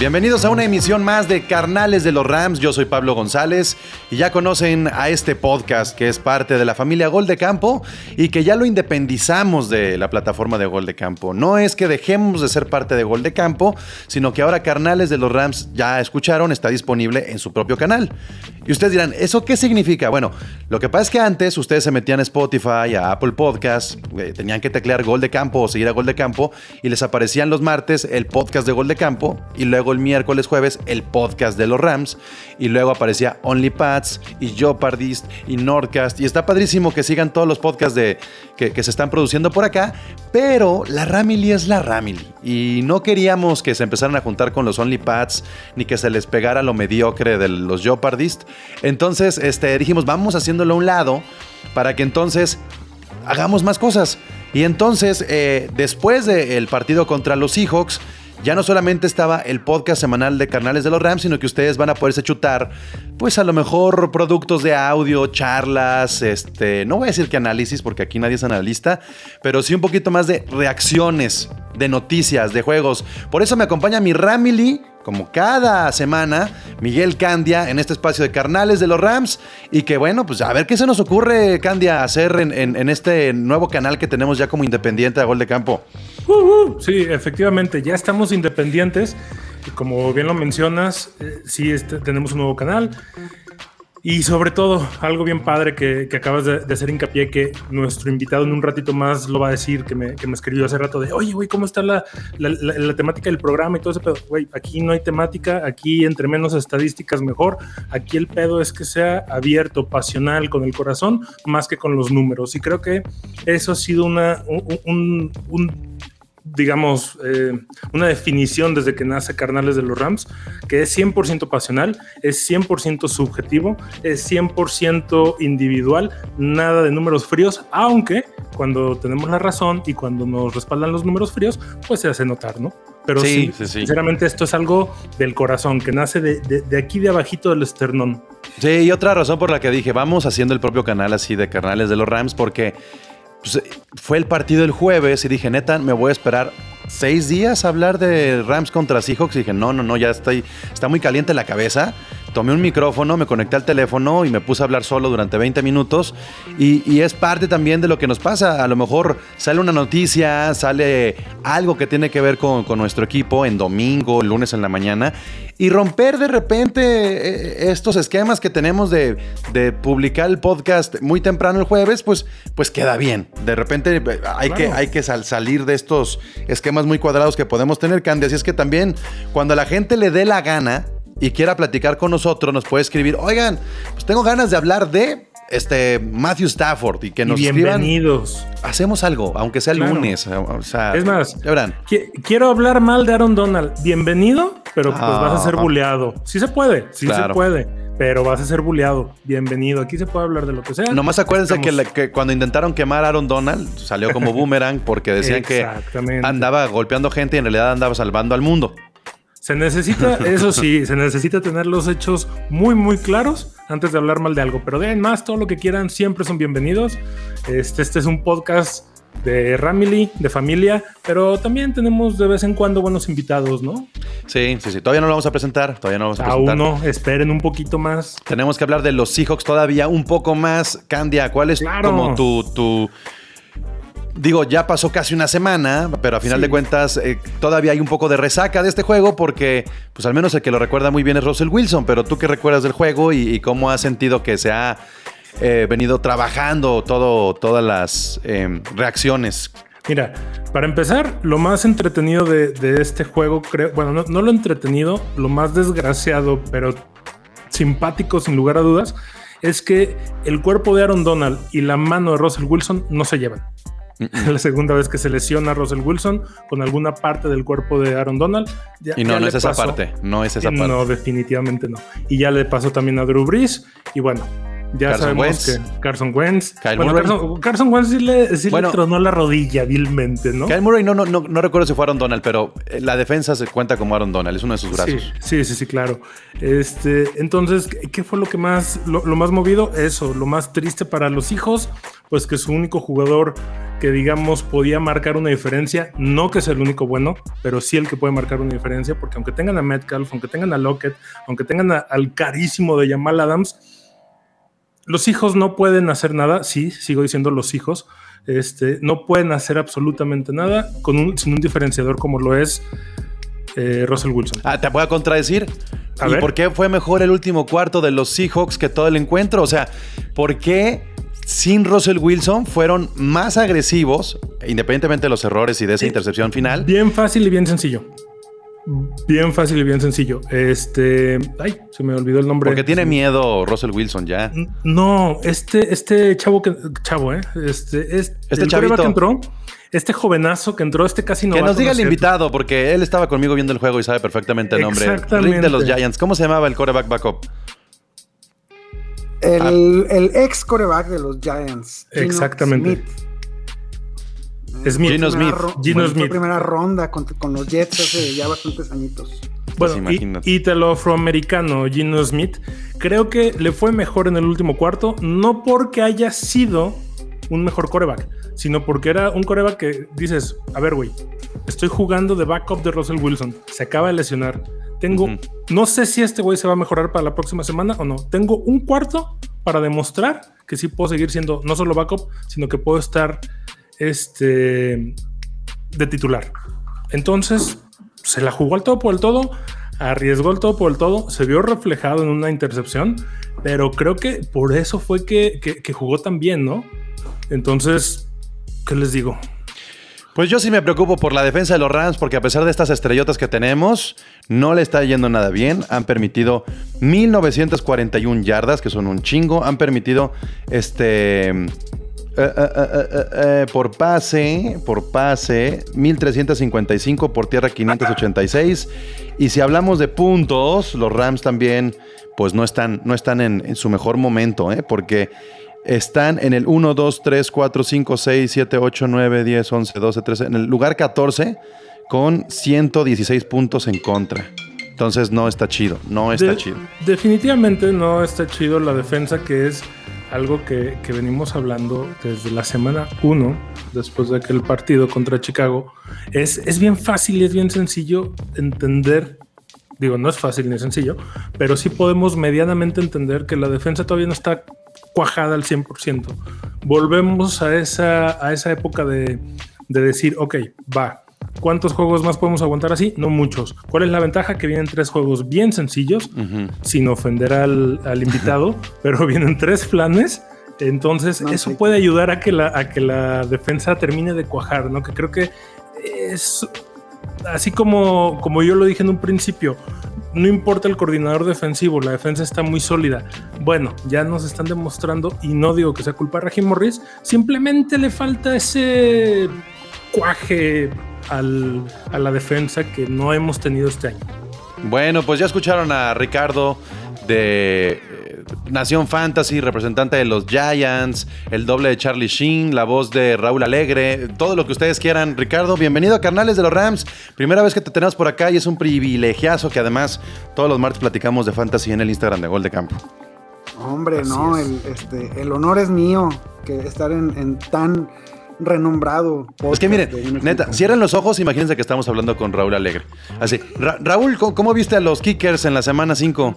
Bienvenidos a una emisión más de Carnales de los Rams. Yo soy Pablo González y ya conocen a este podcast que es parte de la familia Gol de Campo y que ya lo independizamos de la plataforma de Gol de Campo. No es que dejemos de ser parte de Gol de Campo, sino que ahora Carnales de los Rams ya escucharon, está disponible en su propio canal. Y ustedes dirán, ¿eso qué significa? Bueno, lo que pasa es que antes ustedes se metían a Spotify, a Apple Podcasts, eh, tenían que teclear Gol de Campo o seguir a Gol de Campo y les aparecían los martes el podcast de Gol de Campo y luego el miércoles, jueves el podcast de los Rams y luego aparecía OnlyPads y Jopardist y Nordcast y está padrísimo que sigan todos los podcasts de, que, que se están produciendo por acá, pero la Ramily es la Ramily y no queríamos que se empezaran a juntar con los OnlyPads ni que se les pegara lo mediocre de los Jopardist. Entonces este, dijimos, vamos haciéndolo a un lado para que entonces hagamos más cosas. Y entonces, eh, después del partido contra los Seahawks, ya no solamente estaba el podcast semanal de Carnales de los Rams, sino que ustedes van a poderse chutar, pues a lo mejor productos de audio, charlas, este, no voy a decir que análisis, porque aquí nadie es analista, pero sí un poquito más de reacciones, de noticias, de juegos. Por eso me acompaña mi Ramily, como cada semana, Miguel Candia en este espacio de Carnales de los Rams. Y que bueno, pues a ver qué se nos ocurre, Candia, hacer en, en- en este nuevo canal que tenemos ya como independiente de Gol de Campo. Uh, uh, sí, efectivamente, ya estamos independientes. Como bien lo mencionas, eh, sí este, tenemos un nuevo canal. Y sobre todo, algo bien padre que, que acabas de, de hacer hincapié, que nuestro invitado en un ratito más lo va a decir, que me, que me escribió hace rato de, oye, güey, ¿cómo está la, la, la- la temática del programa y todo ese pedo? Güey, aquí no hay temática, aquí entre menos estadísticas mejor. Aquí el pedo es que sea abierto, pasional, con el corazón, más que con los números. Y creo que eso ha sido una, un- un- un digamos, eh, una definición desde que nace Carnales de los Rams, que es 100% pasional, es 100% subjetivo, es 100% individual, nada de números fríos, aunque cuando tenemos la razón y cuando nos respaldan los números fríos, pues se hace notar, ¿no? Pero Sí, sí, sí, sí. sinceramente esto es algo del corazón, que nace de, de- de aquí de abajito del esternón. Sí, y otra razón por la que dije, vamos haciendo el propio canal así de Carnales de los Rams, porque pues, fue el partido el jueves y dije, neta, me voy a esperar seis días a hablar de Rams contra Seahawks. Y dije, no, no, no, ya estoy, está muy caliente la cabeza. Tomé un micrófono, me conecté al teléfono y me puse a hablar solo durante 20 minutos. Y, y es parte también de lo que nos pasa. A lo mejor sale una noticia, sale algo que tiene que ver con, con nuestro equipo en domingo, lunes en la mañana. Y romper de repente eh, estos esquemas que tenemos de, de publicar el podcast muy temprano el jueves, pues, pues queda bien. De repente eh, hay que, hay que sal- salir de estos esquemas muy cuadrados que podemos tener, Candy. Así es que también cuando a la gente le dé la gana y quiera platicar con nosotros, nos puede escribir, oigan, pues tengo ganas de hablar de este Matthew Stafford y que Y nos escriban. bienvenidos. Hacemos algo, aunque sea el Claro. lunes. O sea, Es más, ya verán. Qui- Quiero hablar mal de Aaron Donald. Bienvenido, pero pues Ah. vas a ser buleado. Sí se puede, sí Claro. se puede, pero vas a ser buleado. Bienvenido. Aquí se puede hablar de lo que sea. Nomás acuérdense que, la- que cuando intentaron quemar a Aaron Donald, salió como boomerang porque decían que andaba golpeando gente y en realidad andaba salvando al mundo. Se necesita, eso sí, se necesita tener los hechos muy, muy claros antes de hablar mal de algo. Pero den más, todo lo que quieran, siempre son bienvenidos. Este, este es un podcast de Ramily, de familia, pero también tenemos de vez en cuando buenos invitados, ¿no? Sí, sí, sí. Todavía no lo vamos a presentar. Todavía no lo vamos a presentar. Aún no, esperen un poquito más. Tenemos que hablar de los Seahawks todavía un poco más. Candia, ¿cuál es Claro. como tu, tu. Digo, ya pasó casi una semana, pero a final Sí. de cuentas eh, todavía hay un poco de resaca de este juego porque, pues al menos el que lo recuerda muy bien es Russell Wilson, pero tú qué recuerdas del juego y, y cómo has sentido que se ha eh, venido trabajando todo, todas las eh, reacciones. Mira, para empezar, lo más entretenido de, de este juego, creo, bueno, no, no lo entretenido, lo más desgraciado, pero simpático sin lugar a dudas, es que el cuerpo de Aaron Donald y la mano de Russell Wilson no se llevan. La segunda vez que se lesiona a Russell Wilson con alguna parte del cuerpo de Aaron Donald. Ya- Y no, no es esa parte. No es esa parte. No, definitivamente no. Y ya le pasó también a Drew Brees. Y bueno, ya Carson sabemos Wentz. que Carson Wentz. Kyle bueno, Murray. Carson, Carson Wentz sí le, sí le Bueno. tronó la rodilla vilmente, ¿no? Kyle Murray no, no, no, no recuerdo si fue Aaron Donald, pero eh, la defensa se cuenta como Aaron Donald, es uno de sus brazos. sí, sí, sí, claro. Este, entonces, ¿qué- ¿qué fue lo que más, lo, lo más movido? Eso, lo más triste para los hijos, pues que su único jugador que digamos podía marcar una diferencia, no que sea el único bueno, pero sí el que puede marcar una diferencia, porque aunque tengan a Metcalf, aunque tengan a Lockett, aunque tengan a- al carísimo de Jamal Adams, los hijos no pueden hacer nada, sí, sigo diciendo los hijos, este, no pueden hacer absolutamente nada con un, sin un diferenciador como lo es eh, Russell Wilson. Ah, te voy a contradecir. A ¿Y ver. por qué fue mejor el último cuarto de los Seahawks que todo el encuentro? O sea, ¿por qué sin Russell Wilson fueron más agresivos, independientemente de los errores y de esa intercepción final? Bien fácil y bien sencillo. Bien fácil y bien sencillo. Este. Ay, se me olvidó el nombre. Porque tiene miedo Russell Wilson ya. No, este, este chavo que. Chavo, ¿eh? Este, es, Este chavito. quarterback que entró. Este jovenazo que entró, este casi no Que nos diga el invitado, porque él estaba conmigo viendo el juego y sabe perfectamente el nombre. Exactamente. Rick de los Giants. ¿Cómo se llamaba el quarterback backup? El, Ah. el ex coreback de los Giants. Gino Exactamente. Smith. Smith. Gino Smith. ro- Gino Smith. primera ronda con, con los Jets hace ya bastantes añitos. Pues Bueno, y- imagínate. ítalo afroamericano Gino Smith, creo que le fue mejor en el último cuarto, no porque haya sido un mejor coreback, sino porque era un coreback que dices, a ver, güey, estoy jugando de backup de Russell Wilson, se acaba de lesionar. Tengo, no sé si este güey se va a mejorar para la próxima semana o no. Tengo un cuarto para demostrar que sí puedo seguir siendo no solo backup, sino que puedo estar este, de titular. Entonces, se la jugó al todo por el todo, arriesgó el todo por el todo, se vio reflejado en una intercepción, pero creo que por eso fue que, que- que jugó tan bien, ¿no? Entonces, ¿qué les digo? Pues yo sí me preocupo por la defensa de los Rams, porque a pesar de estas estrellotas que tenemos, no le está yendo nada bien. Han permitido 1941 yardas, que son un chingo. Han permitido este. Eh, eh, eh, por pase, por pase, 1355, por tierra 586. Y si hablamos de puntos, los Rams también, pues no están, no están en, en su mejor momento, ¿eh? porque están en el 1, 2, 3, 4, 5, 6, 7, 8, 9, 10, 11, 12, 13, en el lugar 14 con 116 puntos en contra. Entonces no está chido, no está De- chido. Definitivamente no está chido la defensa, que es algo que, que venimos hablando desde la semana 1, después de aquel partido contra Chicago. Es, es bien fácil y es bien sencillo entender. Digo, no es fácil ni sencillo, pero sí podemos medianamente entender que la defensa todavía no está cuajada al 100%. Volvemos a esa, a esa época de, de decir, ok, va, ¿Cuántos juegos más podemos aguantar así? No muchos. ¿Cuál es la ventaja? Que vienen tres juegos bien sencillos, sin ofender al, al invitado, pero vienen tres planes. Entonces, No, eso sí. puede ayudar a que, la, a que la defensa termine de cuajar, ¿no? Que creo que es así como, como yo lo dije en un principio. No importa el coordinador defensivo, la defensa está muy sólida. Bueno, ya nos están demostrando, y no digo que sea culpa de Raheem Morris, simplemente le falta ese cuaje al- a la defensa que no hemos tenido este año. Bueno, pues ya escucharon a Ricardo de eh, Nación Fantasy, representante de los Giants, el doble de Charlie Sheen, la voz de Raúl Alegre, todo lo que ustedes quieran. Ricardo, bienvenido a Carnales de los Rams. Primera vez que te tenemos por acá y es un privilegiazo que además todos los martes platicamos de Fantasy en el Instagram de Gol de Campo. Hombre, no, el, este, el honor es mío que estar en, en tan renombrado Es que miren, neta, cierren los ojos, imagínense que estamos hablando con Raúl Alegre. Así, Ra- Raúl, ¿cómo, cómo viste a los Kickers en la semana 5?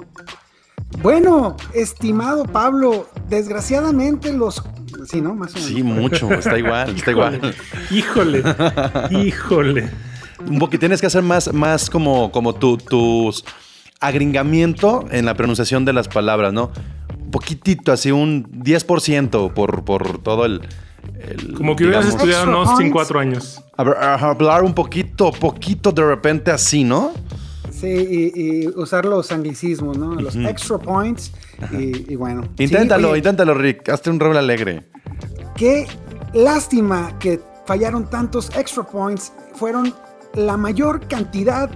Bueno, estimado Pablo, desgraciadamente los... Sí, ¿no? Más o menos. Sí, mucho, está igual, está igual. Híjole, híjole. Un poquito, tienes que hacer más, más como, como tu, tus agringamiento en la pronunciación de las palabras, ¿no? Un poquitito, así un 10% por, por todo el... el, Como que hubieras digamos, estudiado Extra Austin cuatro años. a ver, a hablar un poquito, poquito de repente así, ¿no? Sí, y, y usar los anglicismos, ¿no? Los extra points. Y, y bueno. Inténtalo, inténtalo, Rick. Hazte un Raúl alegre. Qué lástima que fallaron tantos extra points. Fueron la mayor cantidad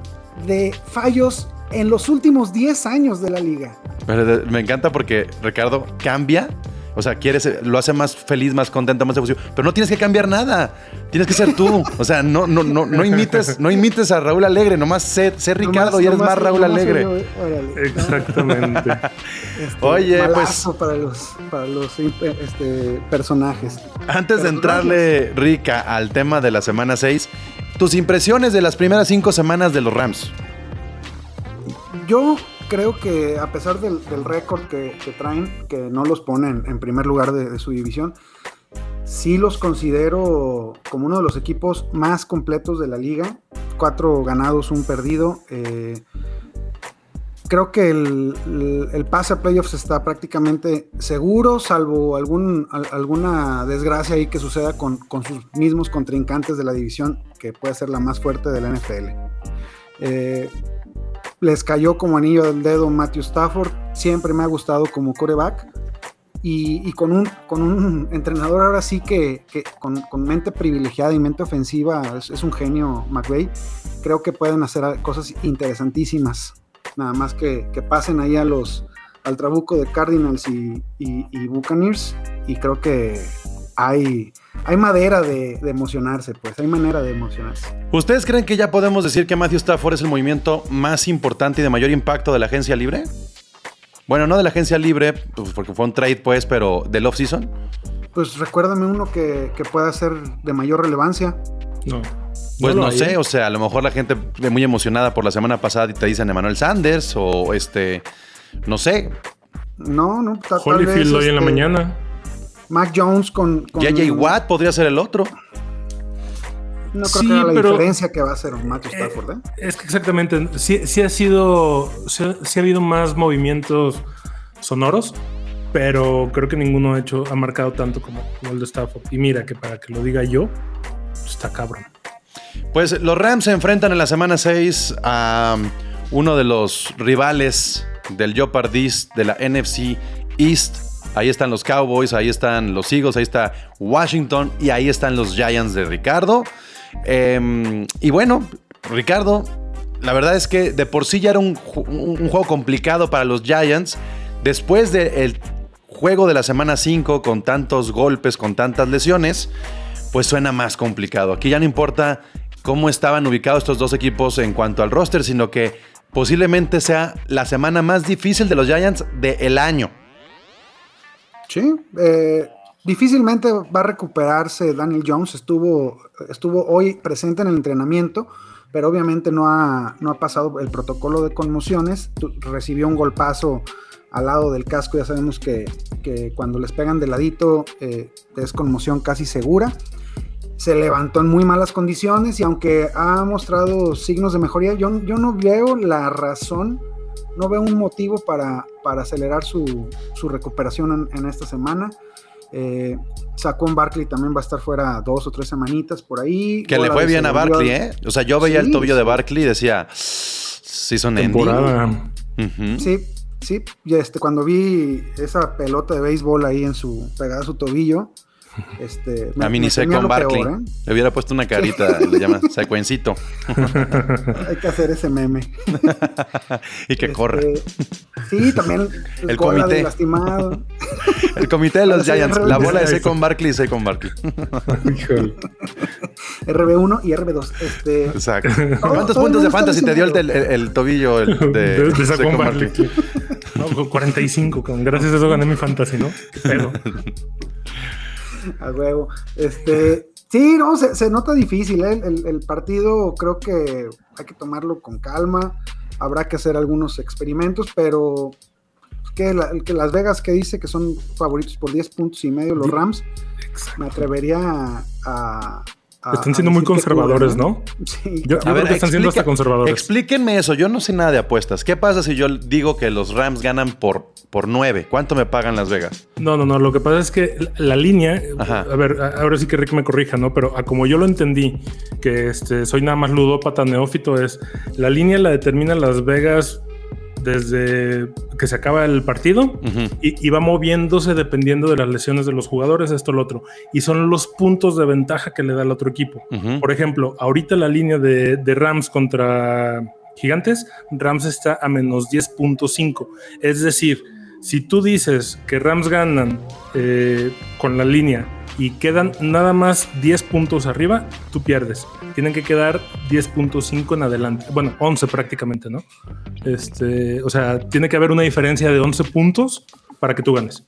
de fallos en los últimos 10 años de la liga. Pero me encanta porque Ricardo cambia. O sea, quieres, lo hace más feliz, más contento, más efusivo. Pero no tienes que cambiar nada. Tienes que ser tú. O sea, no, no, no, no imites, no imites a Raúl Alegre. Nomás sé, sé Ricardo Nomás- y eres nomás- más Raúl Alegre. yo, eh, órale. Exactamente. Este, Oye, malazo para los, para los este, personajes. Antes de entrarle, Rica, al tema de la semana 6, tus impresiones de las primeras cinco semanas de los Rams. Yo creo que a pesar del, récord que, traen, que no los ponen en primer lugar de, su división, sí los considero como uno de los equipos más completos de la liga. Cuatro ganados, un perdido. Eh, creo que el, pase a playoffs está prácticamente seguro, salvo alguna desgracia ahí que suceda con, con sus mismos contrincantes de la división, que puede ser la más fuerte de la NFL. Eh, les cayó como anillo del dedo Matthew Stafford. Siempre me ha gustado como coreback. Y, con, un, con un entrenador ahora sí que, con, con mente privilegiada y mente ofensiva, es, un genio McVay. Creo que pueden hacer cosas interesantísimas. Nada más que, que pasen ahí a los, al trabuco de Cardinals y, y- y Buccaneers. Y creo que hay, hay madera de, de emocionarse, pues. Hay manera de emocionarse. ¿Ustedes creen que ya podemos decir que Matthew Stafford es el movimiento más importante y de mayor impacto de la agencia libre? Bueno, no de la agencia libre, pues, porque fue un trade, pues, pero del off-season. Pues recuérdame uno que, que pueda ser de mayor relevancia. No. Pues no, hay, sé, o sea, a lo mejor la gente muy emocionada por la semana pasada y te dicen Emmanuel Sanders o este, no sé, No, no, ta- tal Holyfield vez, hoy en la este, mañana. Mac Jones con, con- JJ Watt podría ser el otro. No creo Sí, que haga la pero- diferencia que va a hacer Matthew Stafford, ¿eh? Es que exactamente, sí, sí ha sido, sí, ha- sí ha habido más movimientos sonoros, pero creo que ninguno ha hecho, ha marcado tanto como, como el de Stafford. Y mira que para que lo diga yo, está cabrón. Pues los Rams se enfrentan en la semana 6 a um, uno de los rivales del Jeopardy de la NFC East. Ahí están los Cowboys, ahí están los Eagles, ahí está Washington y ahí están los Giants de Ricardo. Em, y bueno, Ricardo, la verdad es que de por sí ya era un, ju- un- un juego complicado para los Giants. Después del juego de la semana 5 con tantos golpes, con tantas lesiones, pues suena más complicado. Aquí ya no importa cómo estaban ubicados estos dos equipos en cuanto al roster, sino que posiblemente sea la semana más difícil de los Giants del año. Sí, eh, difícilmente va a recuperarse Daniel Jones. Estuvo, estuvo hoy presente en el entrenamiento, pero obviamente no ha, no ha pasado el protocolo de conmociones. Recibió un golpazo al lado del casco. Ya sabemos que, que cuando les pegan de ladito eh, es conmoción casi segura. Se levantó en muy malas condiciones y aunque ha mostrado signos de mejoría, yo, yo no veo la razón no veo un motivo para, para acelerar su, su recuperación en, en esta semana. Eh, Saquon Barkley también va a estar fuera dos o tres semanitas por ahí. Que le fue bien a Barkley, ¿eh? O sea, yo veía el Sí, tobillo de. Barkley y decía, sí son Andy". Temporada. Sí, sí. Y este, cuando vi esa pelota de béisbol ahí en su, pegada a su tobillo, este, A mí ni sé con Barkley. peor, ¿eh? Le hubiera puesto una carita, le llama secuencito. Hay que hacer ese meme. y que corra. Este, sí, también el, El comité. lastimado. El comité de los Giants. La bola de Saquon Barkley y Saquon Barkley. Híjole. RB1 y RB2. Este, Exacto. Todo- ¿Cuántos todo puntos de fantasy te dio el, el- el tobillo el de, De, Saquon Saquon Barkley. No, con 45, con gracias a eso gané mi fantasy, ¿no? Pedo. A huevo. Este, sí, no, se, se nota difícil. ¿eh? El, el partido creo que hay que tomarlo con calma. Habrá que hacer algunos experimentos, pero que, la- que Las Vegas que dice que son favoritos por 10 puntos y medio los Rams, me atrevería a, a- a- Están a siendo muy conservadores, ¿no? Sí. Yo, yo creo que están siendo hasta conservadores. Explíquenme eso. Yo no sé nada de apuestas. ¿Qué pasa si yo digo que los Rams ganan por, por 9? ¿Cuánto me pagan Las Vegas? No, no, no. Lo que pasa es que la, la línea, Ajá. a ver, a- ahora sí que Rick me corrija, ¿no? Pero a como yo lo entendí, que este, soy nada más ludópata neófito, es la línea la determina Las Vegas desde que se acaba el partido y, y va moviéndose dependiendo de las lesiones de los jugadores, esto, lo otro. Y son los puntos de ventaja que le da al otro equipo. Por ejemplo, ahorita la línea de, de Rams contra Gigantes, Rams está a menos 10.5. Es decir, si tú dices que Rams ganan eh, con la línea y quedan nada más 10 puntos arriba, tú pierdes. Tienen que quedar 10.5 en adelante. Bueno, 11 prácticamente, ¿no? Este, o sea, tiene que haber una diferencia de 11 puntos para que tú ganes.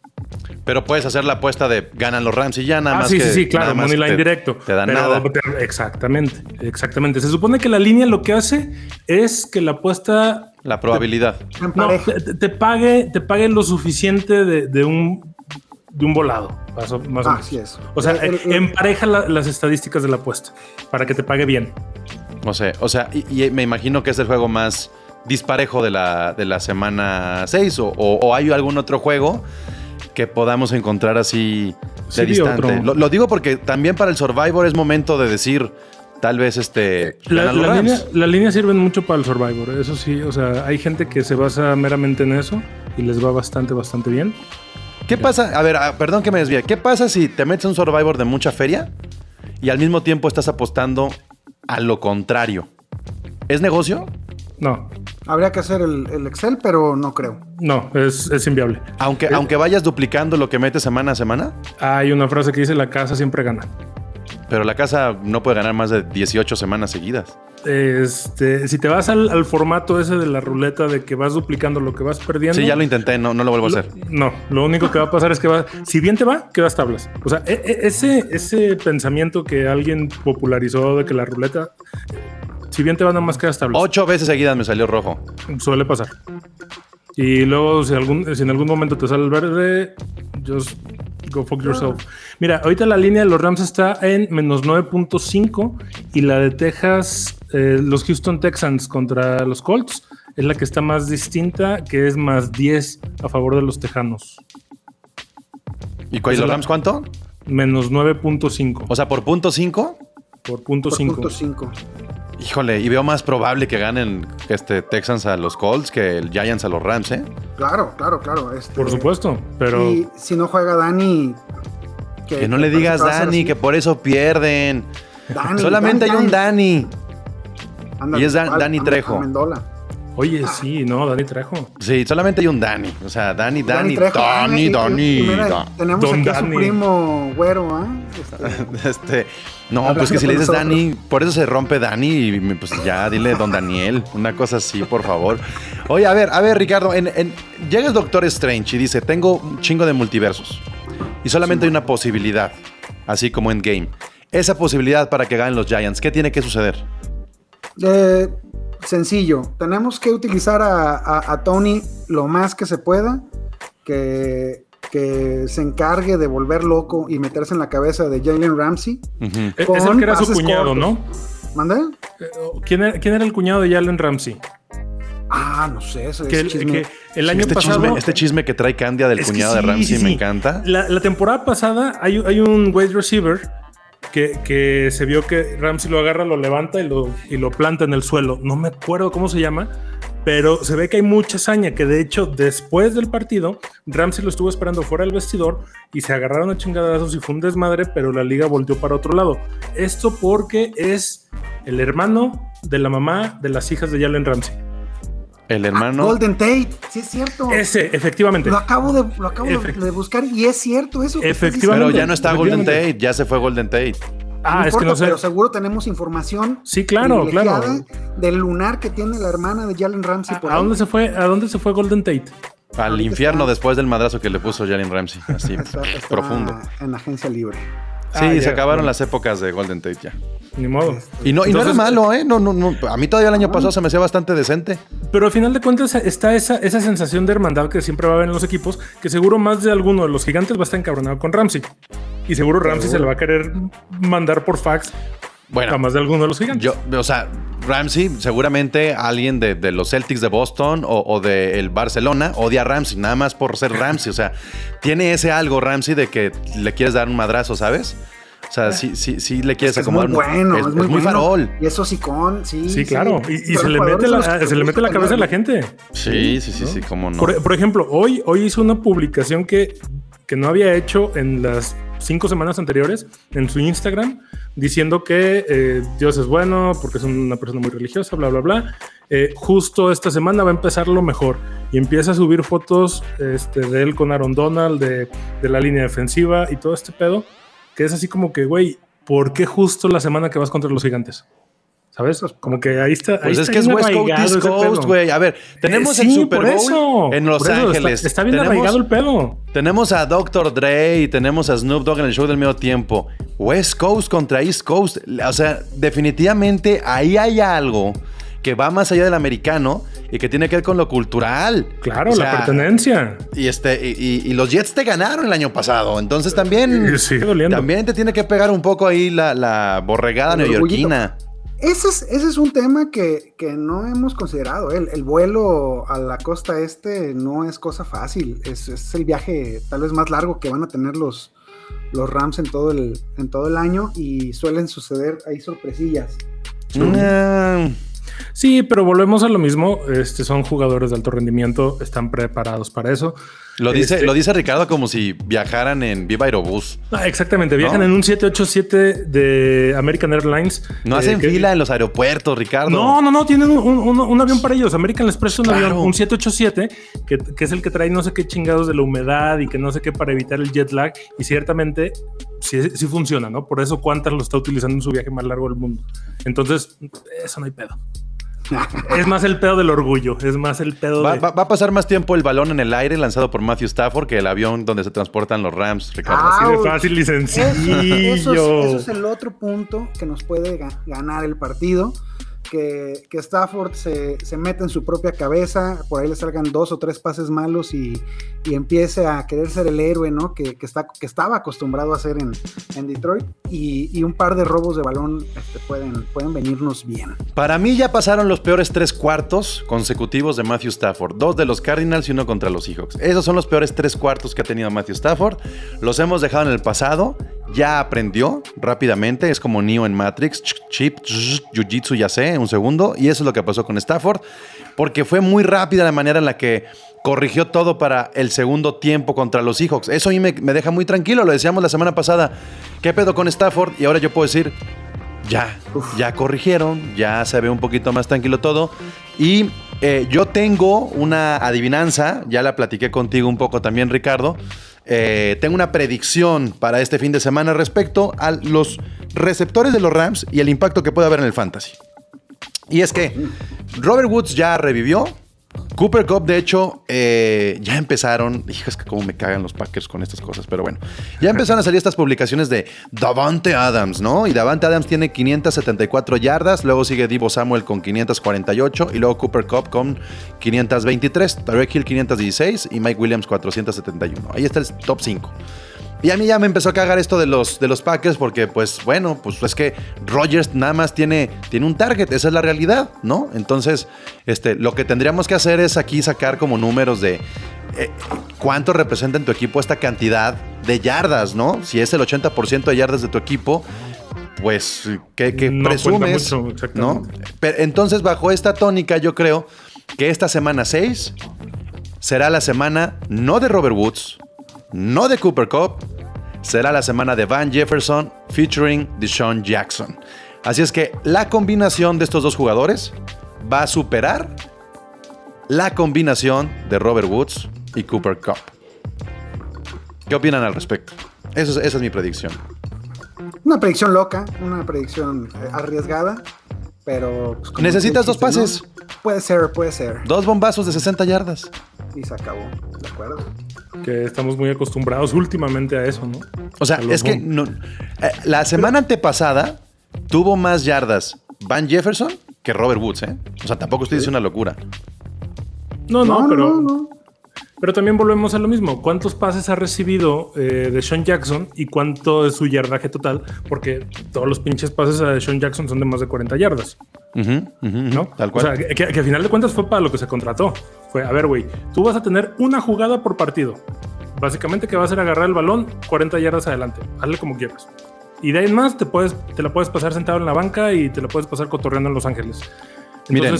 Pero puedes hacer la apuesta de ganan los Rams y ya nada ah, más. sí, que, sí, sí, claro, money line te- directo. Te dan Pero- nada. pero- exactamente, exactamente. Se supone que la línea lo que hace es que la apuesta La probabilidad. No, te, te pague, te pague lo suficiente de, de un de un volado, más o, más o Ah, menos. así es. O sea, El- el- empareja la- las estadísticas de la apuesta para que te pague bien. No sé. O sea, y, y me imagino que es el juego más disparejo de la, de la semana 6. O, o- o hay algún otro juego que podamos encontrar así de Sí, distante. Lo, lo digo porque también para el Survivor es momento de decir, tal vez este. La, la línea, la línea mucho para el Survivor, eso sí. O sea, hay gente que se basa meramente en eso y les va bastante, bastante bien. ¿Qué pasa? A ver, ah, perdón que me desvíe. ¿Qué pasa si te metes un Survivor de mucha feria y al mismo tiempo estás apostando a lo contrario? ¿Es negocio? No, Habría que hacer el, el Excel, pero no creo. no, es, es inviable. Aunque, aunque vayas duplicando lo que metes semana a semana, Hay una frase que dice la casa siempre gana. pero la casa no puede ganar más de 18 semanas seguidas. Este, si te vas al, al formato ese de la ruleta de que vas duplicando lo que vas perdiendo. Sí, ya lo intenté, no, no lo vuelvo a hacer. No, lo único que va a pasar es que va, si bien te va, quedas tablas. O sea, e- e- ese, ese pensamiento que alguien popularizó de que la ruleta, si bien te va, nada más quedas tablas. Ocho veces seguidas me salió rojo. Suele pasar. Y luego, si, algún, si en algún momento te sale el verde, just go fuck yourself. Mira, ahorita la línea de los Rams está en menos 9.5 y la de Texas, eh, los Houston Texans contra los Colts, es la que está más distinta, que es más 10 a favor de los Tejanos. ¿Y cuál- los Rams cuánto? Menos 9.5 O sea, por punto 5. por punto Por 5. punto 5. Híjole, y veo más probable que ganen este Texans a los Colts que el Giants a los Rams, ¿eh? Claro, claro, claro. este, Por supuesto, pero Y si no juega Dani. Que no le digas Dani, que por eso pierden. Dani, Solamente hay un Dani. Dani. Y es Dan-. Dani Trejo. Amendola. oye, sí, no, Dani Trejo. Sí, solamente hay un Dani. O sea, Dani, Dani, Trejo. Dani, y- Dani. Tenemos Don aquí a su primo güero, ¿ah? Este, Este, no, Hablando pues que si le dices nosotros. Dani, por eso se rompe Dani y pues ya dile Don Daniel, una cosa así, por favor. Oye, a ver, a ver, Ricardo, en, en- llega el Doctor Strange y dice, tengo un chingo de multiversos y solamente hay una posibilidad, así como en Game. Esa posibilidad para que ganen los Giants, ¿qué tiene que suceder? Eh, sencillo, tenemos que utilizar a, a- a Tony lo más que se pueda, que, que se encargue de volver loco y meterse en la cabeza de Jalen Ramsey. E- Es el que era su cuñado, cortos. ¿no? ¿Mande? Eh, ¿Quién era, quién era el cuñado de Jalen Ramsey? Ah, no sé, Que ese el, chisme. que el año este, pasado. chisme, este chisme que trae Candia del Es cuñado de Ramsey sí, me encanta. La, la temporada pasada hay, hay un wide receiver que, se vio que Ramsey lo agarra, lo levanta y lo, y lo planta en el suelo. No me acuerdo cómo se llama, pero se ve que hay mucha hazaña. Que de hecho, después del partido, Ramsey lo estuvo esperando fuera del vestidor y se agarraron a chingadazos y fue un desmadre, pero la liga volteó para otro lado. Esto porque es el hermano de la mamá de las hijas de Jalen Ramsey. El Ah, hermano. Golden Tate, sí es cierto. Ese, efectivamente. Lo acabo de, lo acabo de- Efect- de buscar y es cierto eso. Efectivamente. pero ya no está Golden. Tate, ya se fue Golden Tate. Ah, No es que no sé. Pero seguro tenemos información. Sí, claro, claro. Del lunar que tiene la hermana de Jalen Ramsey por ¿A dónde se fue? ¿A dónde se fue Golden Tate? Al infierno está- después del madrazo que le puso Jalen Ramsey. Así, Está- está profundo. En agencia libre. Sí, Ah, se ya, acabaron bueno. las épocas de Golden Tate ya. Ni modo. Y no, y no era malo, ¿eh? No, no, no. A mí todavía el año pasado se me hacía bastante decente. Pero al final de cuentas está esa, esa sensación de hermandad que siempre va a haber en los equipos, que seguro más de alguno de los gigantes va a estar encabronado con Ramsey. Y seguro Ramsey se le va a querer mandar por fax Bueno, Jamás de alguno de los gigantes. Yo, o sea, Ramsey, seguramente alguien de, de los Celtics de Boston o, o del Barcelona odia a Ramsey, nada más por ser Ramsey. O sea, tiene ese algo Ramsey de que le quieres dar un madrazo, ¿sabes? O sea, sí, sí, sí le quieres Es muy acomodar. bueno, es, es, muy, es muy bueno. farol. Y es hocicón, sí. sí, claro. Y, y Pero se, le mete la, se le mete la cabeza a la gente. Sí, sí, sí, sí, cómo no. Por, por ejemplo, hoy, hoy hizo una publicación que, que no había hecho en las cinco semanas anteriores en su Instagram, diciendo que eh, Dios es bueno porque es una persona muy religiosa, bla, bla, bla. Eh, justo esta semana va a empezar lo mejor y empieza a subir fotos este, de él con Aaron Donald, de, de la línea defensiva y todo este pedo, que es así como que, güey, ¿por qué justo la semana que vas contra los gigantes? ¿Sabes? Como que ahí está. Pues ahí es está que es West Coast, East Coast, güey. A ver, tenemos Eh, el sí, Super por Bowl eso, en Los está- Ángeles. Está, bien Tenemos- arraigado el pedo. Tenemos a Dr. Dre y tenemos a Snoop Dogg en el show del medio tiempo. West Coast contra East Coast. O sea, definitivamente ahí hay algo que va más allá del americano y que tiene que ver con lo cultural. Claro, O la pertenencia. Y, este, y, y- y los Jets te ganaron el año pasado. Entonces también, Sí, también te tiene que pegar un poco ahí la, la borregada El neoyorquina. Ese es, ese es un tema que, que no hemos considerado. El, el vuelo a la costa este no es cosa fácil. Es, es el viaje tal vez más largo que van a tener los, los Rams en todo, el, en todo el año y suelen suceder ahí sorpresillas. Sí, pero volvemos a lo mismo. Este, son jugadores de alto rendimiento, están preparados para eso. Lo, dice, Este- lo dice Ricardo como si viajaran en Viva Aerobús. Ah, exactamente, viajan No. en un 787 de American Airlines. No eh, hacen que- fila en los aeropuertos, Ricardo. No, no, no, tienen un, un- un avión para ellos. American les presta un Claro. avión, un 787, que, que es el que trae no sé qué chingados de la humedad y que no sé qué para evitar el jet lag. Y ciertamente sí, sí funciona, ¿no? Por eso Qantas lo está utilizando en su viaje más largo del mundo. Entonces, eso no hay pedo. Es más el pedo del orgullo, es más el pedo Va, de... va- va a pasar más tiempo el balón en el aire lanzado por Matthew Stafford que el avión donde se transportan los Rams, Ricardo. Ah, Así de fácil y Eso, sencillo. eso es, eso es el otro punto que nos puede ga- ganar el partido. Que, Stafford se, se mete en su propia cabeza, por ahí le salgan dos o tres pases malos y, y empiece a querer ser el héroe, ¿no? Que, que está, que estaba acostumbrado a hacer en, en Detroit. Y, y un par de robos de balón este, pueden, pueden venirnos bien. Para mí ya pasaron los peores tres cuartos consecutivos de Matthew Stafford. Dos de los Cardinals y uno contra los Seahawks. Esos son los peores tres cuartos que ha tenido Matthew Stafford. Los hemos dejado en el pasado. Ya aprendió rápidamente. Es como Neo en Matrix. Ch- Chip, ch- Jiu-Jitsu, ya sé, un segundo. Y eso es lo que pasó con Stafford. Porque fue muy rápida la manera en la que corrigió todo para el segundo tiempo contra los Seahawks. Eso a mí me, me deja muy tranquilo. Lo decíamos la semana pasada. ¿Qué pedo con Stafford? Y ahora yo puedo decir, ya, ya corrigieron, ya se ve un poquito más tranquilo todo. Y eh, yo tengo una adivinanza, ya la platiqué contigo un poco también, Ricardo. Eh, tengo una predicción para este fin de semana respecto a los receptores de los Rams y el impacto que puede haber en el fantasy. Y es que Robert Woods ya revivió. Cooper Cup, de hecho, eh, ya empezaron. Hijo, es que cómo me cagan los Packers con estas cosas, pero bueno. Ya empezaron a salir estas publicaciones de Davante Adams, ¿no? Y Davante Adams tiene 574 yardas, luego sigue Divo Samuel con 548 y luego Cooper Cup con 523, Tarek Hill 516 y Mike Williams 471. Ahí está el top 5. Y a mí ya me empezó a cagar esto de los, de los Packers porque, pues bueno, pues es que Rodgers nada más tiene, tiene un target, esa es la realidad, ¿no? Entonces, este, lo que tendríamos que hacer es aquí sacar como números de eh, cuánto representa en tu equipo esta cantidad de yardas, ¿no? Si es el 80% de yardas de tu equipo, pues, ¿qué, qué No presumes? mucho, ¿no? Pero, entonces, bajo esta tónica, yo creo que esta semana 6 será la semana no de Robert Woods, no de Cooper Cup, será la semana de Van Jefferson featuring Deshaun Jackson. Así es que la combinación de estos dos jugadores va a superar la combinación de Robert Woods y Cooper Cup. ¿Qué opinan al respecto? Eso es- esa es mi predicción. Una predicción loca, una predicción eh, arriesgada, pero... pues, Necesitas dos pases. ¿no? Puede ser, puede ser. Dos bombazos de 60 yardas. Y se acabó, ¿de acuerdo? Que estamos muy acostumbrados últimamente a eso, ¿no? O sea, es que no- eh, la semana antepasada tuvo más yardas Van Jefferson que Robert Woods, ¿eh? O sea, tampoco estoy diciendo una locura. No, no, No, pero... no, no. Pero también volvemos a lo mismo. ¿Cuántos pases ha recibido eh, de Sean Jackson y cuánto es su yardaje total? Porque todos los pinches pases a Sean Jackson son de más de 40 yardas. ¿No? Tal cual. O sea, que, que al final de cuentas fue para lo que se contrató. Fue, a ver, güey, tú vas a tener una jugada por partido. Básicamente que va a ser agarrar el balón 40 yardas adelante. Hazle como quieras. Y de ahí en más te, puedes, te la puedes pasar sentado en la banca y te la puedes pasar cotorreando en Los Ángeles. Miren.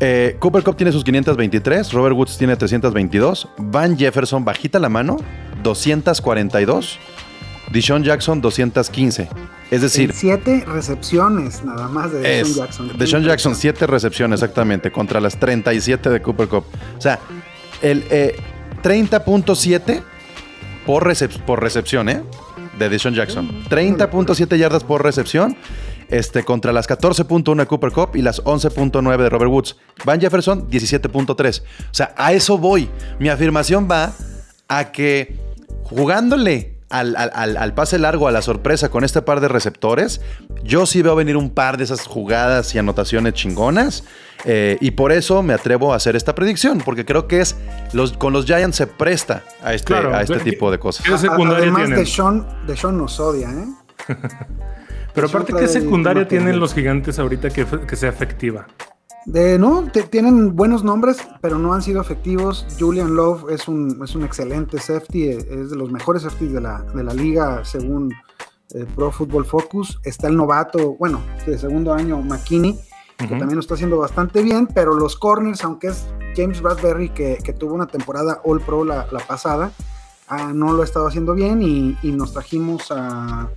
Eh, Cooper Cup tiene sus 523, Robert Woods tiene 322, Van Jefferson bajita la mano, 242, Dishon Jackson 215. Es decir, siete recepciones nada más de Deshaun es Jackson. Deshaun Jackson 7 recepciones exactamente contra las 37 de Cooper Cup. O sea, el eh, 30.7 por, recep- por recepción, ¿eh? De Deshaun Jackson. 30.7 yardas por recepción. Este, contra las 14.1 de Cooper Cup y las 11.9 de Robert Woods. Van Jefferson, 17.3. O sea, a eso voy. Mi afirmación va a que jugándole al, al- al- pase largo, a la sorpresa con este par de receptores, yo sí veo venir un par de esas jugadas y anotaciones chingonas. eh, y por eso me atrevo a hacer esta predicción, porque creo que es los, con los Giants se presta a este, Claro, a este ¿qué- tipo de cosas. qué A- secundaria Además, tienen? Deshaun, Deshaun nos odia, ¿eh? pero aparte, ¿qué secundaria tienen los gigantes ahorita que, que sea efectiva? De, no, te- tienen buenos nombres, pero no han sido efectivos. Julian Love es un, es un excelente safety, eh, es de los mejores safeties de la, de la liga según eh, Pro Football Focus. Está el novato, bueno, de segundo año, McKinney, que también lo está haciendo bastante bien, pero los corners, aunque es James Bradbury, que, que tuvo una temporada All Pro la, la pasada, ah, no lo ha estado haciendo bien y, y nos trajimos a,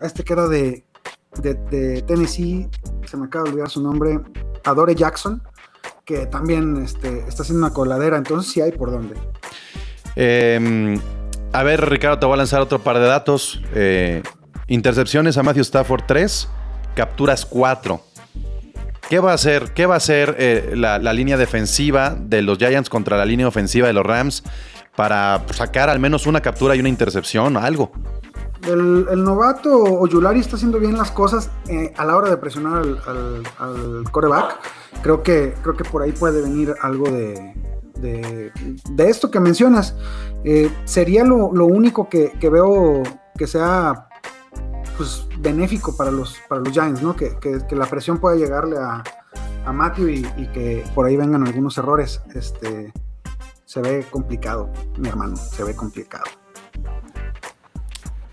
a este que era de, de, Tennessee, se me acaba de olvidar su nombre, Adore Jackson, que también este, está haciendo una coladera, entonces sí hay por dónde. Eh, a ver, Ricardo, te voy a lanzar otro par de datos. Eh, intercepciones a Matthew Stafford 3, capturas 4. ¿Qué va a hacer, qué va a hacer eh, la, la línea defensiva de los Giants contra la línea ofensiva de los Rams para sacar al menos una captura y una intercepción algo? El, el novato Oyulari está haciendo bien las cosas eh, a la hora de presionar al, al- coreback. Creo que, creo que por ahí puede venir algo de, de, esto que mencionas. Eh, sería lo, lo único que, veo que sea pues, benéfico para los, para los Giants, ¿no? Que, que- que la presión pueda llegarle a, a Matthew y, y que por ahí vengan algunos errores. Este, se ve complicado, mi hermano, se ve complicado.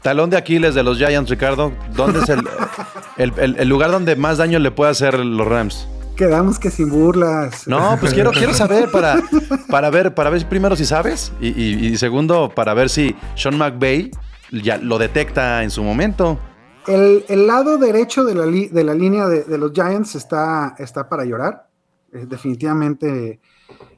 Talón de Aquiles de los Giants, Ricardo. ¿Dónde es el, el- el- el lugar donde más daño le puede hacer los Rams? Quedamos que sin burlas. No, pues quiero, quiero saber para, para ver, para ver primero si sabes y, y- y segundo para ver si Sean McVay ya lo detecta en su momento. El, el lado derecho de la, li- de la línea de, de los Giants está, está para llorar. Eh, definitivamente,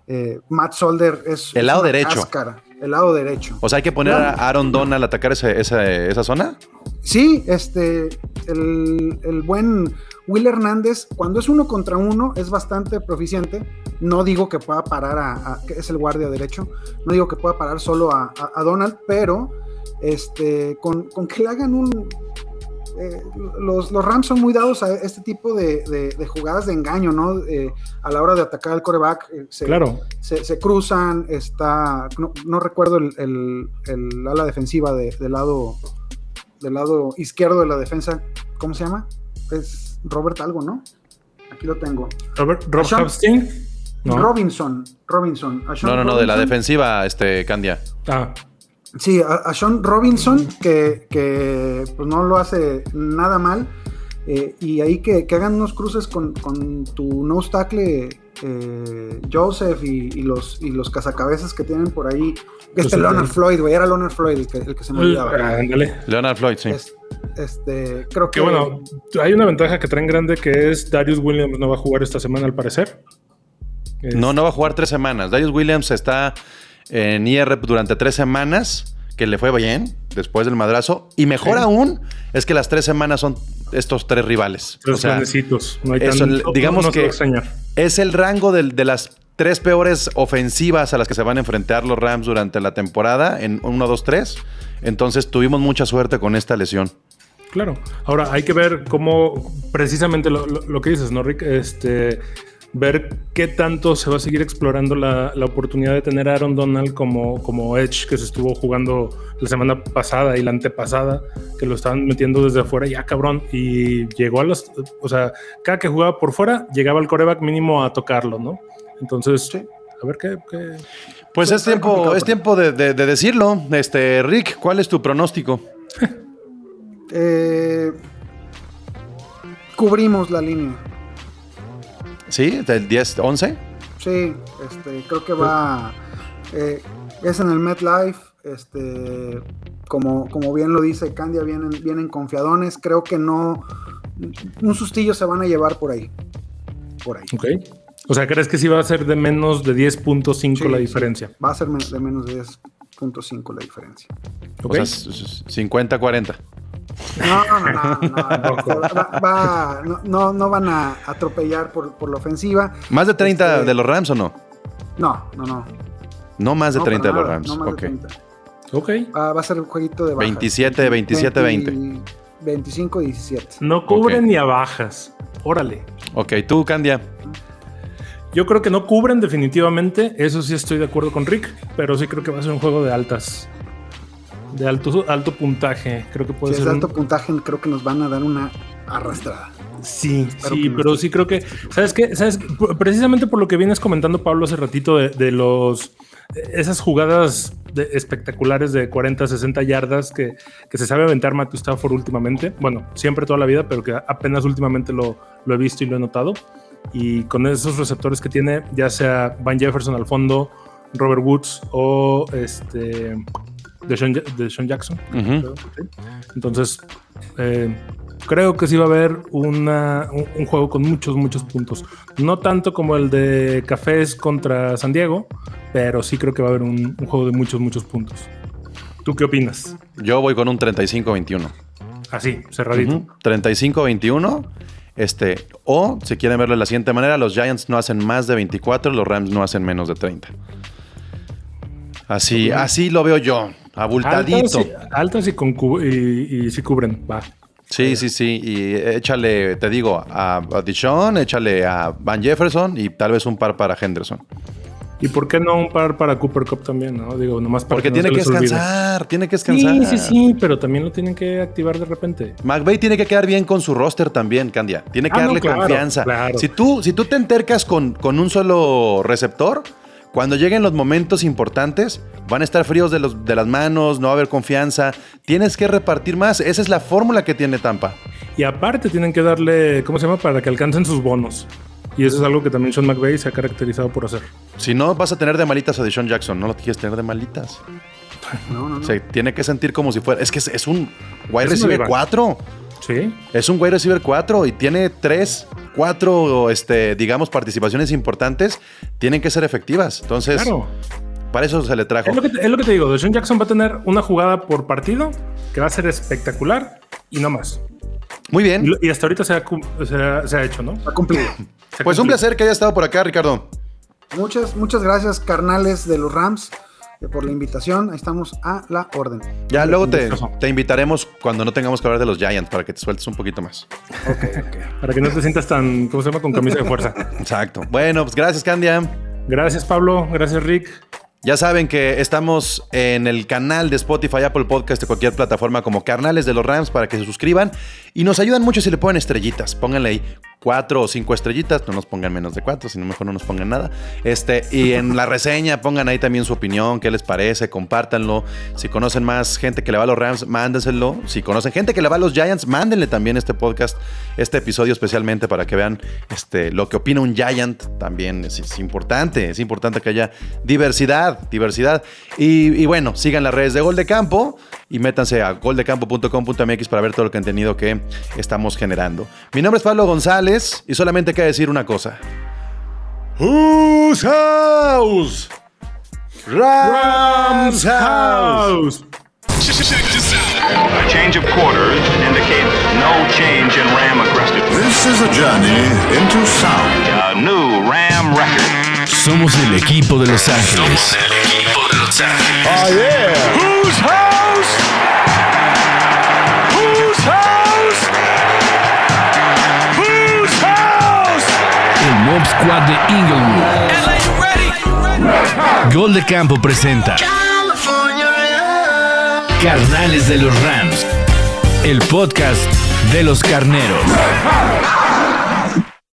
eh, Matt Solder es. El lado una derecho. cáscara. El lado derecho. O sea, hay que poner a Aaron Donald a atacar ese- esa, esa zona. Sí, este, el, el buen Will Hernández, cuando es uno contra uno, es bastante proficiente. No digo que pueda parar a, a- que es el guardia derecho, no digo que pueda parar solo a, a- a Donald, pero este, con, con que le hagan un... eh, los, los Rams son muy dados a este tipo de, de- de jugadas de engaño, ¿no? Eh, a la hora de atacar al coreback. eh, se, Claro. se, se cruzan, está, no, no recuerdo el, el- el ala defensiva de- del lado del lado izquierdo de la defensa, ¿cómo se llama? Es Robert algo, ¿no? Aquí lo tengo. Robert, Rob Sean- Hafstein. No. Robinson, Robinson. No, no, no, de la defensiva, este, Candia. Ah, Sí, a, a Sean Robinson, que, que, pues no lo hace nada mal. eh, y ahí que, que hagan unos cruces con, con tu nose tackle eh, Joseph y, y los, y los cazacabezas que tienen por ahí. Pues Este sí, Leonard sí. Floyd, güey, era Leonard Floyd el que, el que se me olvidaba. ah, ándale. Leonard Floyd, sí. Es- este, creo que Que bueno, hay una ventaja que traen grande que es Darius Williams no va a jugar esta semana al parecer. Es- No, no va a jugar tres semanas. Darius Williams está en IR durante tres semanas, que le fue bien después del madrazo. Y mejor Sí. aún es que las tres semanas son estos tres rivales. Tres O sea. No hay eso, tanto- digamos no que- es el rango de, las tres peores ofensivas a las que se van a enfrentar los Rams durante la temporada en 1, 2, 3. Entonces tuvimos mucha suerte con esta lesión. Claro. Ahora hay que ver cómo precisamente lo, lo- lo que dices, ¿no, Rick? Este, ver qué tanto se va a seguir explorando la, la oportunidad de tener a Aaron Donald como, como Edge, que se estuvo jugando la semana pasada y la antepasada, que lo estaban metiendo desde afuera, ya cabrón, y llegó a los, o sea, cada que jugaba por fuera, llegaba al coreback mínimo a tocarlo, ¿no? Entonces, a ver qué... qué- Pues es tiempo, es tiempo de, de- de decirlo. Este, Rick, ¿cuál es tu pronóstico? Eh, cubrimos la línea. ¿Sí? ¿Del 10-11? Sí, este, creo que va. eh, es en el MetLife. Este, como, como bien lo dice Candia, vienen, vienen confiadones. Creo que no. Un sustillo se van a llevar por ahí. Por ahí. Ok. O sea, ¿crees que sí va a ser de menos de 10.5 Sí, la sí. diferencia? Va a ser de menos de 10.5 la diferencia. Ok. O sea, s- s- 50-40. No, no, no, no, no, va- va- no, no, no van a atropellar por, por la ofensiva. ¿Más de 30 Este, de los Rams o no? No, no, no. No más de No, 30 de los Rams. no más de ok. 30. Ok. Va, va a ser un jueguito de bajas. 27, 27, 20. 25, 17. No cubren Ok. ni a bajas. Órale. Ok, tú, Candia. Yo creo que no cubren definitivamente. Eso sí estoy de acuerdo con Rick. Pero sí creo que va a ser un juego de altas. De alto, alto puntaje. Creo que puede Si es ser de un- alto puntaje, creo que nos van a dar una arrastrada. Sí, Espero sí, pero sí creo que, ¿sabes qué? ¿Sabes? Precisamente por lo que vienes comentando, Pablo, hace ratito de, de los, esas jugadas de- espectaculares de 40, 60 yardas que, que se sabe aventar Matthew Stafford últimamente. Bueno, siempre toda la vida, pero que apenas últimamente lo, lo he visto y lo he notado. Y con esos receptores que tiene, ya sea Van Jefferson al fondo, Robert Woods o este Deshaun, Ja- Deshaun Jackson. Entonces, eh, creo que sí va a haber una- un, un juego con muchos, muchos puntos. No tanto como el de Cafés contra San Diego, pero sí creo que va a haber un, un juego de muchos, muchos puntos. ¿Tú qué opinas? Yo voy con un 35-21. Así, cerradito. Ujú. 35-21. Este, o si quieren verlo de la siguiente manera, los Giants no hacen más de 24, los Rams no hacen menos de 30. Así, así lo veo yo, abultadito. Altas, y, altas y, con y, y sí cubren, va. Sí, sí, sí. Y échale, te digo, a, a Dishon, échale a Van Jefferson y tal vez un par para Henderson. ¿Y por qué no un par para Cooper Cup también? ¿no? Digo, nomás para Porque tiene que olvide. descansar, tiene que descansar. Sí, sí, sí, pero también lo tienen que activar de repente. McVay tiene que quedar bien con su roster también, Candia. Tiene que Ah, no, darle claro, confianza. claro. Si, tú, si tú te entercas con, con un solo receptor, cuando lleguen los momentos importantes, van a estar fríos de, los, de las manos, no va a haber confianza. Tienes que repartir más. Esa es la fórmula que tiene Tampa. Y aparte tienen que darle, ¿cómo se llama? Para que alcancen sus bonos. Y eso es algo que también Sean McVay se ha caracterizado por hacer. Si no, vas a tener de malitas a Deshaun Jackson. No lo quieres tener de malitas. No, no, no. Se tiene que sentir como si fuera. Es que es, es un wide receiver una diva. 4. Sí. Es un wide receiver 4 y tiene 3, 4, este, digamos, participaciones importantes. Tienen que ser efectivas. Entonces, Claro. para eso se le trajo. Es lo, que te, es lo que te digo. Deshaun Jackson va a tener una jugada por partido que va a ser espectacular y no más. Muy bien. y hasta ahorita se ha, se ha- se ha hecho, ¿no? Ha cumplido. Se ha Pues un placer que haya estado por acá, Ricardo. Muchas, muchas gracias, carnales de los Rams, por la invitación. Ahí estamos a la orden. Ya luego te, te invitaremos cuando no tengamos que hablar de los Giants para que te sueltes un poquito más. Para que no te sientas tan, ¿cómo se llama? Con camisa de fuerza. Exacto. Bueno, pues gracias, Candia. Gracias, Pablo. Gracias, Rick. Ya saben que estamos en el canal de Spotify, Apple Podcast, de cualquier plataforma como Carnales de los Rams para que se suscriban y nos ayudan mucho si le ponen estrellitas. Pónganle ahí cuatro o cinco estrellitas, no nos pongan menos de cuatro, sino mejor no nos pongan nada. Este, y en la reseña pongan ahí también su opinión, qué les parece, compártanlo. Si conocen más gente que le va a los Rams, mándenselo. Si conocen gente que le va a los Giants, mándenle también este podcast, este episodio especialmente para que vean este, lo que opina un Giant. También es, importante, es importante que haya diversidad, diversidad. Y bueno, sigan las redes de Gol de Campo y métanse a goldecampo.com.mx para ver todo el contenido que estamos generando. Mi nombre es Pablo González y solamente queda decir una cosa. Whose house? Rams house. A change of quarters indicates no change in Ram aggressiveness. This is a journey into sound. A new Ram record. Somos el equipo de Los Ángeles. Oh, yeah. Whose house? Whose house? Whose house? El Mob Squad Squad de Inglewood. Gol de Campo presenta Carnales de los Rams, el podcast de los carneros.